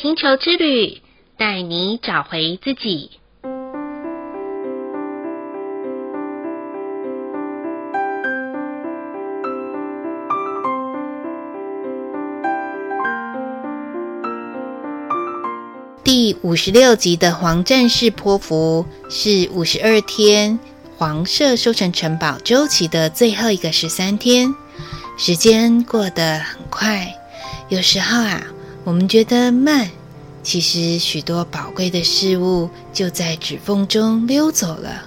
星球之旅，带你找回自己。第五十六集的黄战士波符是五十二天黄色收成城堡周期的最后一个十三天，时间过得很快。有时候啊，我们觉得慢，其实许多宝贵的事物就在指缝中溜走了，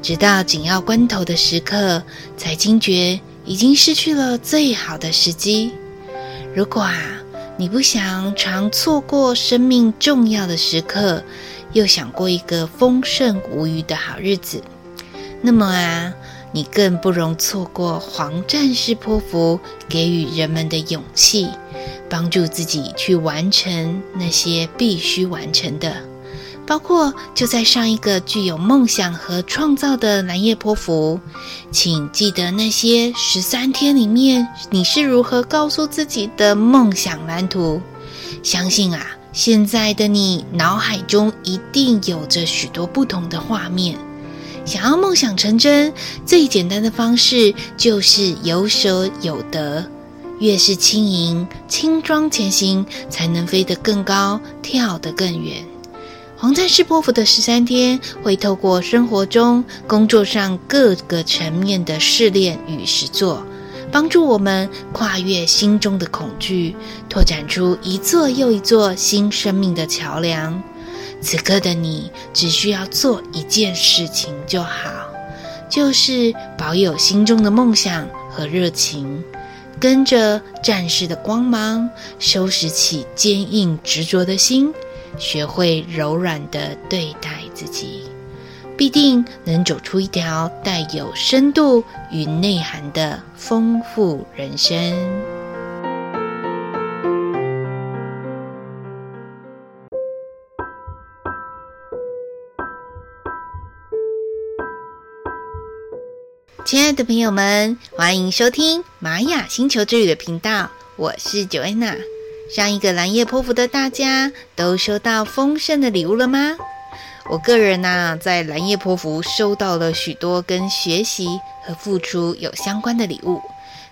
直到紧要关头的时刻，才惊觉已经失去了最好的时机。如果啊，你不想常错过生命重要的时刻，又想过一个丰盛无虞的好日子，那么啊，你更不容错过黄战士波符给予人们的勇气，帮助自己去完成那些必须完成的，包括就在上一个具有梦想和创造的蓝夜波符，请记得那些十三天里面你是如何告诉自己的梦想蓝图。相信啊，现在的你脑海中一定有着许多不同的画面。想要梦想成真，最简单的方式就是有舍有得。越是轻盈、轻装前行，才能飞得更高，跳得更远。黄战士波符的十三天，会透过生活中、工作上各个层面的试炼与实作，帮助我们跨越心中的恐惧，拓展出一座又一座新生命的桥梁。此刻的你，只需要做一件事情就好，就是保有心中的梦想和热情。跟着战士的光芒，收拾起坚硬执着的心，学会柔软地对待自己，必定能走出一条带有深度与内涵的丰富人生。亲爱的朋友们，欢迎收听玛雅星球之旅的频道，我是 Joanna。上一个蓝夜波符的大家都收到丰盛的礼物了吗？我个人呢、在蓝夜波符收到了许多跟学习和付出有相关的礼物。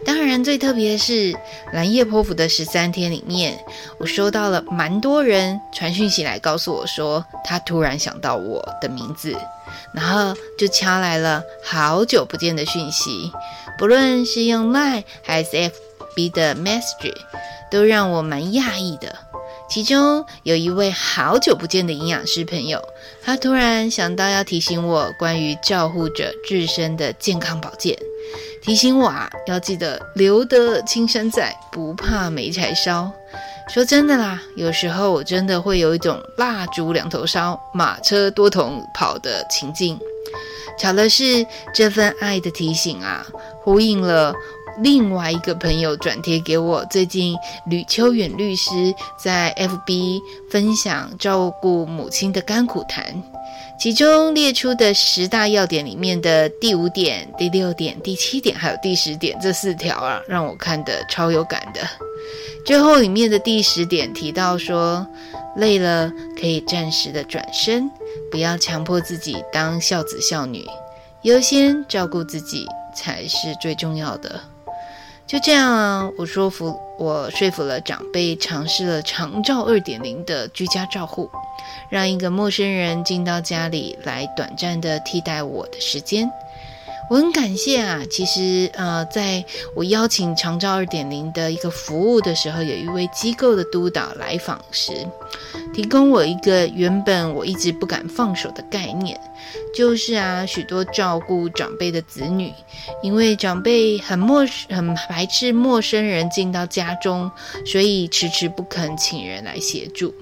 当然，最特别的是蓝夜波符的十三天里面，我收到了蛮多人传讯息来告诉我说，他突然想到我的名字。然后就敲来了好久不见的讯息，不论是用 Line 还是 FB 的 Message，都让我蛮讶异的。其中有一位好久不见的营养师朋友，他突然想到要提醒我关于照护者自身的健康保健，提醒我啊要记得留得青山在，不怕没柴烧。说真的啦，有时候我真的会有一种蜡烛两头烧，马车多头跑的情境。巧的是，这份爱的提醒啊，呼应了另外一个朋友转贴给我最近吕秋远律师在 FB 分享照顾母亲的甘苦谈，其中列出的十大要点里面的第五点、第六点、第七点还有第十点这四条啊，让我看得超有感的。最后里面的第十点提到说，累了可以暂时的转身，不要强迫自己当孝子孝女，优先照顾自己才是最重要的。就这样，我说服我说服了长辈，尝试了长照二点零的居家照护，让一个陌生人进到家里来短暂的替代我的时间。我很感谢啊，其实呃，在我邀请长照二点零的一个服务的时候，有一位机构的督导来访时，提供我一个原本我一直不敢放手的概念。就是啊，许多照顾长辈的子女，因为长辈很陌生很排斥陌生人进到家中，所以迟迟不肯请人来协助。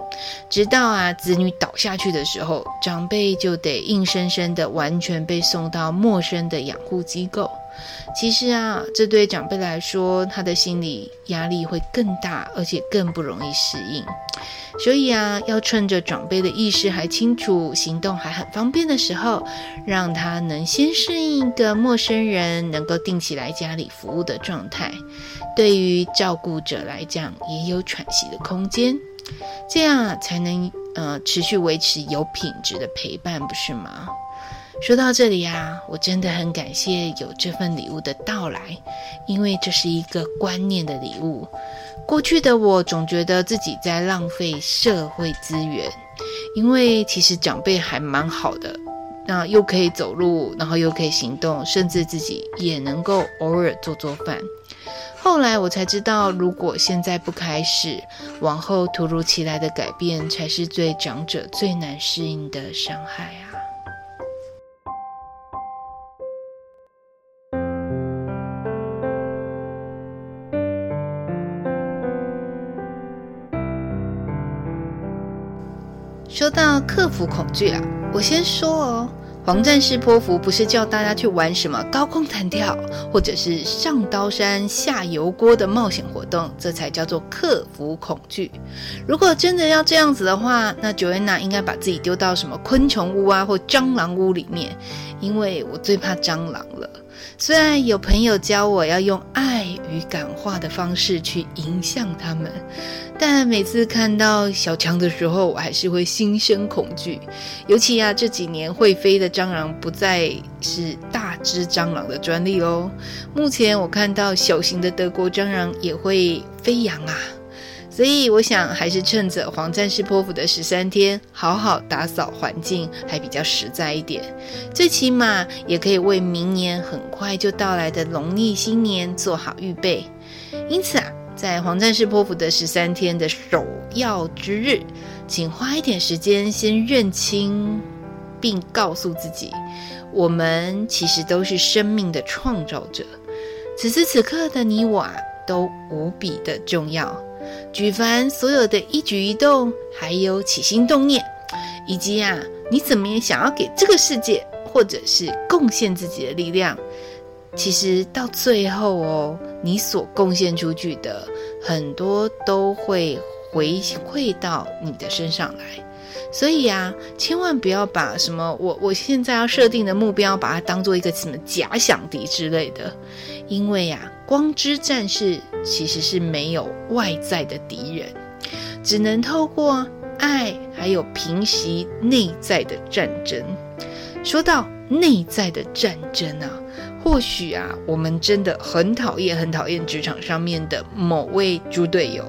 直到啊，子女倒下去的时候，长辈就得硬生生的完全被送到陌生的养护机构。其实啊，这对长辈来说，他的心理压力会更大，而且更不容易适应。所以啊，要趁着长辈的意识还清楚、行动还很方便的时候，让他能先适应一个陌生人能够定期来家里服务的状态。对于照顾者来讲，也有喘息的空间。这样才能呃持续维持有品质的陪伴，不是吗？说到这里呀，我真的很感谢有这份礼物的到来，因为这是一个观念的礼物。过去的我总觉得自己在浪费社会资源，因为其实长辈还蛮好的，那又可以走路，然后又可以行动，甚至自己也能够偶尔做做饭。后来我才知道，如果现在不开始，往后突如其来的改变才是对长者最难适应的伤害啊。说到克服恐惧啊，我先说哦，黄战士波符不是叫大家去玩什么高空弹跳，或者是上刀山下油锅的冒险活动，这才叫做克服恐惧。如果真的要这样子的话，那 Joanna 应该把自己丢到什么昆虫屋啊，或蟑螂屋里面，因为我最怕蟑螂了。虽然有朋友教我要用爱与感化的方式去影响他们，但每次看到小强的时候，我还是会心生恐惧。尤其啊，这几年会飞的蟑螂不再是大只蟑螂的专利哦。目前我看到小型的德国蟑螂也会飞扬啊。所以我想，还是趁着黄战士波符的十三天，好好打扫环境，还比较实在一点。最起码也可以为明年很快就到来的农历新年做好预备。因此啊，在黄战士波符的十三天的首要之日，请花一点时间先认清，并告诉自己，我们其实都是生命的创造者。此时此刻的你我啊，都无比的重要。举凡所有的一举一动，还有起心动念，以及啊，你怎么也想要给这个世界，或者是贡献自己的力量，其实到最后哦，你所贡献出去的很多都会回馈到你的身上来。所以啊，千万不要把什么我我现在要设定的目标，把它当做一个什么假想敌之类的。因为呀、光之战士其实是没有外在的敌人，只能透过爱还有平息内在的战争。说到内在的战争啊，或许啊，我们真的很讨厌很讨厌职场上面的某位猪队友。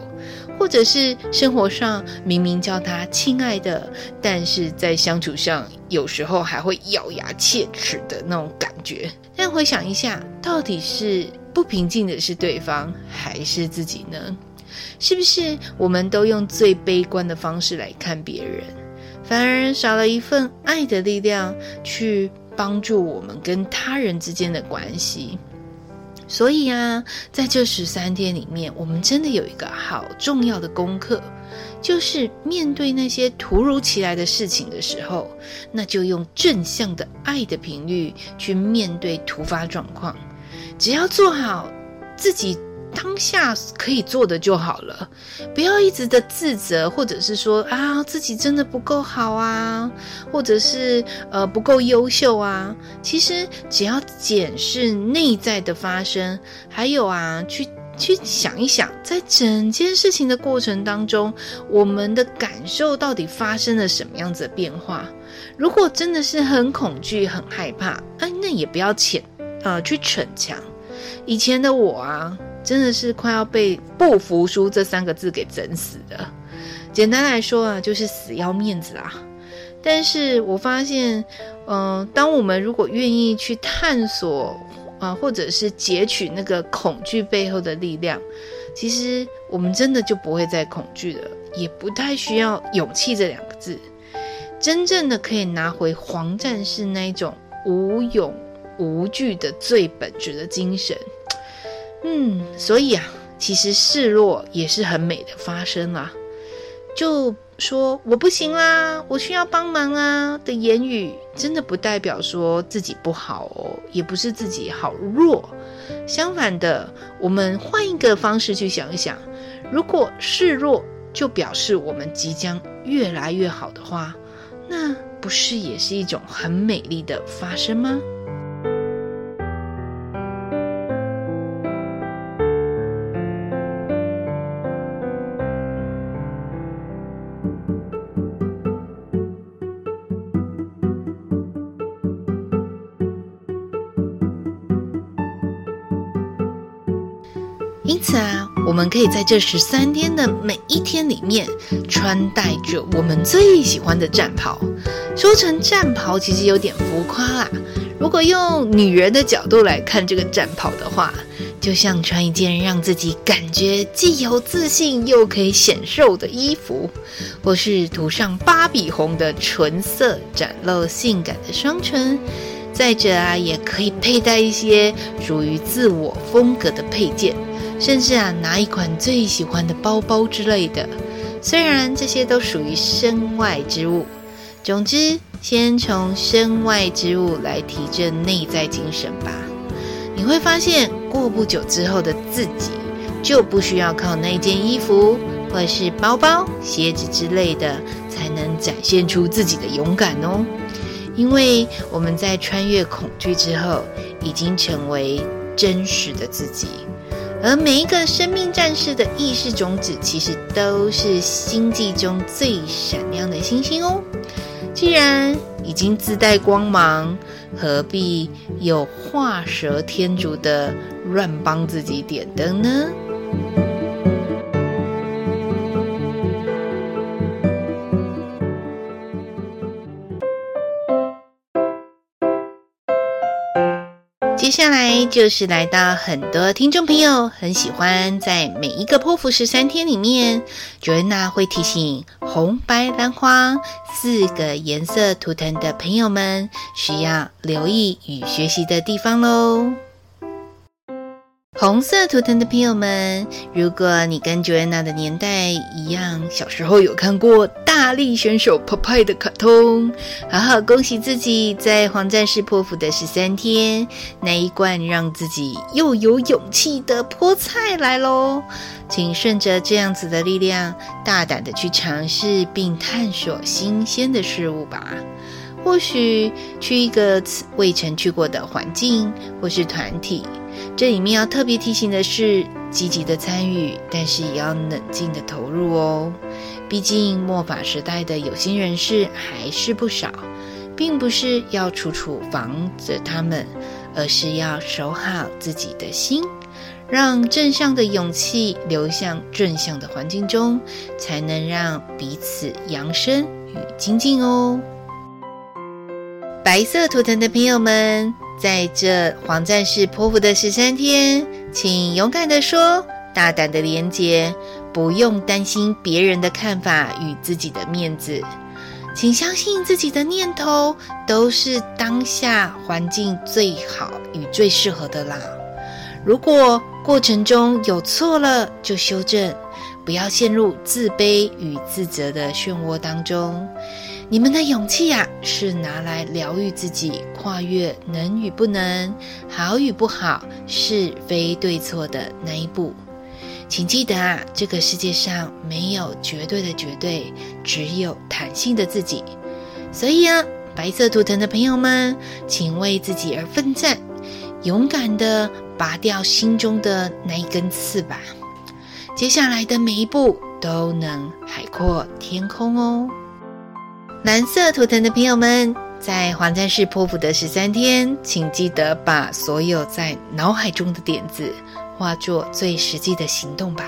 或者是生活上明明叫他亲爱的，但是在相处上有时候还会咬牙切齿的那种感觉。但回想一下，到底是不平静的是对方还是自己呢？是不是我们都用最悲观的方式来看别人，反而少了一份爱的力量去帮助我们跟他人之间的关系？所以啊，在这十三天里面，我们真的有一个好重要的功课，就是面对那些突如其来的事情的时候，那就用正向的爱的频率去面对突发状况，只要做好自己。当下可以做的就好了，不要一直的自责，或者是说啊自己真的不够好啊，或者是呃不够优秀啊。其实只要检视内在的发生，还有啊去去想一想，在整件事情的过程当中，我们的感受到底发生了什么样子的变化。如果真的是很恐惧、很害怕，哎，那也不要潜呃去逞强。以前的我啊。真的是快要被“不服输”这三个字给整死的。简单来说啊，就是死要面子啊。但是我发现，嗯、当我们如果愿意去探索啊、或者是截取那个恐惧背后的力量，其实我们真的就不会再恐惧了，也不太需要勇气这两个字。真正的可以拿回黄战士那种无勇无惧的最本质的精神。嗯，所以啊，其实示弱也是很美的发生啦。就说我不行啦，我需要帮忙啊的言语，真的不代表说自己不好哦，也不是自己好弱。相反的，我们换一个方式去想一想，如果示弱就表示我们即将越来越好的话，那不是也是一种很美丽的发生吗？因此啊，我们可以在这十三天的每一天里面，穿戴着我们最喜欢的战袍。说成战袍，其实有点浮夸啦。如果用女人的角度来看这个战袍的话，就像穿一件让自己感觉既有自信又可以显瘦的衣服，或是涂上芭比红的唇色，展露性感的双唇。再者啊，也可以佩戴一些属于自我风格的配件。甚至啊，拿一款最喜欢的包包之类的，虽然这些都属于身外之物。总之，先从身外之物来提振内在精神吧。你会发现，过不久之后的自己，就不需要靠那件衣服，或是包包、鞋子之类的，才能展现出自己的勇敢哦。因为我们在穿越恐惧之后，已经成为真实的自己。而每一个生命战士的意识种子，其实都是星际中最闪亮的星星哦。既然已经自带光芒，何必有画蛇添足的乱帮自己点灯呢？下来就是来到很多听众朋友很喜欢在每一个剖腹十三天里面卓恩娜会提醒红、白、蓝、黄四个颜色图腾的朋友们需要留意与学习的地方喽。红色图腾的朋友们，如果你跟 Joanna 的年代一样，小时候有看过大力选手 Popeye 的卡通，好好恭喜自己，在黄战士破釜的十三天，那一罐让自己又有勇气的菠菜来喽！请顺着这样子的力量，大胆的去尝试并探索新鲜的事物吧。或许去一个未曾去过的环境，或是团体。这里面要特别提醒的是，积极的参与，但是也要冷静的投入哦。毕竟末法时代的有心人士还是不少，并不是要处处防着他们，而是要守好自己的心，让正向的勇气流向正向的环境中，才能让彼此扬升与精进哦。白色图腾的朋友们。在这黄战士波符的十三天，请勇敢地说，大胆地连接，不用担心别人的看法与自己的面子，请相信自己的念头都是当下环境最好与最适合的啦。如果过程中有错了，就修正，不要陷入自卑与自责的漩涡当中。你们的勇气呀，是拿来疗愈自己、跨越能与不能、好与不好、是非对错的那一步。请记得啊，这个世界上没有绝对的绝对，只有弹性的自己。所以啊，白色图腾的朋友们，请为自己而奋战，勇敢地拔掉心中的那一根刺吧。接下来的每一步都能海阔天空哦。蓝色图腾的朋友们，在黄战士波符的十三天，请记得把所有在脑海中的点子化作最实际的行动吧。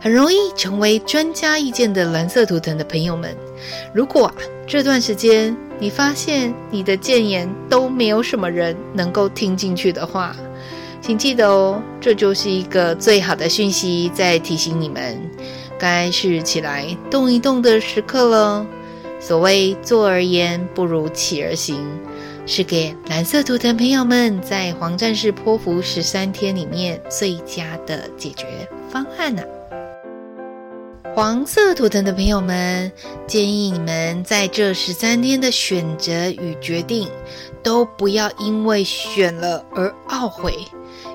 很容易成为专家意见的蓝色图腾的朋友们，如果这段时间你发现你的建言都没有什么人能够听进去的话，请记得哦，这就是一个最好的讯息，在提醒你们，该是起来动一动的时刻了。所谓坐而言不如起而行，是给蓝色图腾朋友们在黄战士波符十三天里面最佳的解决方案呢、黄色图腾的朋友们，建议你们在这十三天的选择与决定，都不要因为选了而懊悔，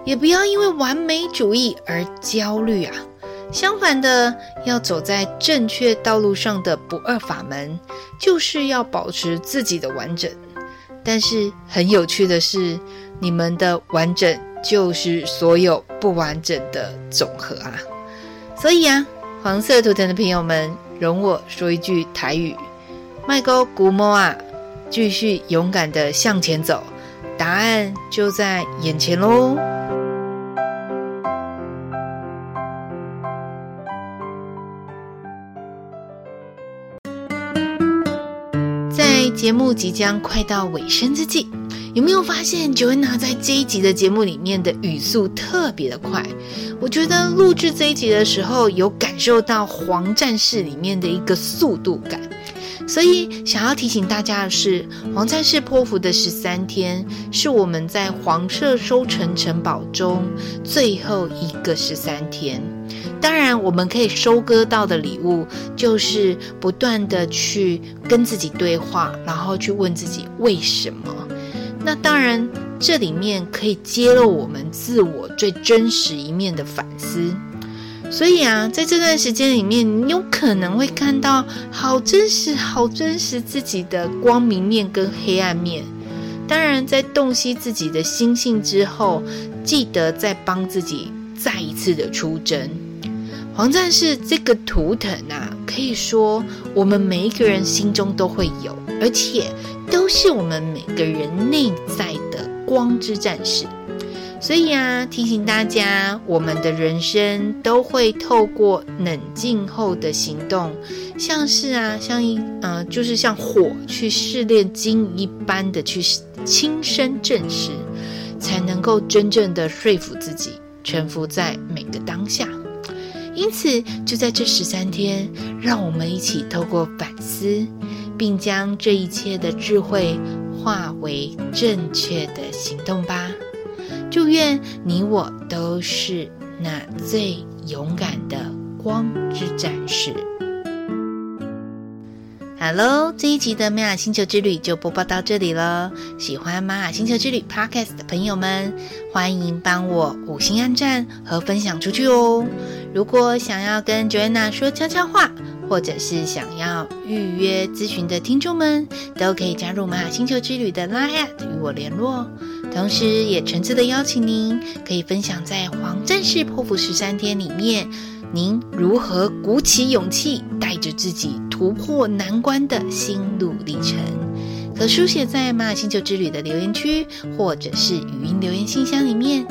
也不要因为完美主义而焦虑啊。相反的，要走在正确道路上的不二法门，就是要保持自己的完整。但是很有趣的是，你们的完整就是所有不完整的总和啊！所以啊，黄色图腾的朋友们，容我说一句台语：迈高古摸啊，继续勇敢的向前走，答案就在眼前喽！节目即将快到尾声之际，有没有发现 Joanna 在这一集的节目里面的语速特别的快？我觉得录制这一集的时候，有感受到《黄战士》里面的一个速度感。所以，想要提醒大家的是，黄战士波符的十三天是我们在黄色收成城堡中最后一个十三天。当然，我们可以收割到的礼物，就是不断的去跟自己对话，然后去问自己为什么。那当然，这里面可以揭露我们自我最真实一面的反思。所以啊，在这段时间里面，你有可能会看到好真实、好真实自己的光明面跟黑暗面。当然，在洞悉自己的心性之后，记得再帮自己再一次的出征。黄战士这个图腾啊，可以说我们每一个人心中都会有，而且都是我们每个人内在的光之战士。所以啊，提醒大家，我们的人生都会透过冷静后的行动，像是啊，像一呃，就是像火去试炼金一般的去亲身证实，才能够真正的说服自己，臣服在每个当下。因此，就在这十三天，让我们一起透过反思，并将这一切的智慧化为正确的行动吧。祝愿你我都是那最勇敢的光之战士。Hello，这一集的玛雅星球之旅就播报到这里了。喜欢玛雅星球之旅 Podcast 的朋友们，欢迎帮我五星按赞和分享出去哦。如果想要跟 Joanna 说悄悄话，或者是想要预约咨询的听众们，都可以加入玛雅星球之旅的 Line@ 与我联络。同时，也诚挚的邀请您，可以分享在黄战士波符十三天里面，您如何鼓起勇气，带着自己突破难关的心路历程，可书写在玛雅星球之旅的留言区，或者是语音留言信箱里面。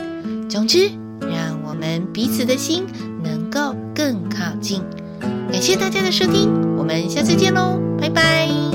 总之，让我们彼此的心能够更靠近。感谢大家的收听，我们下次见喽，拜拜。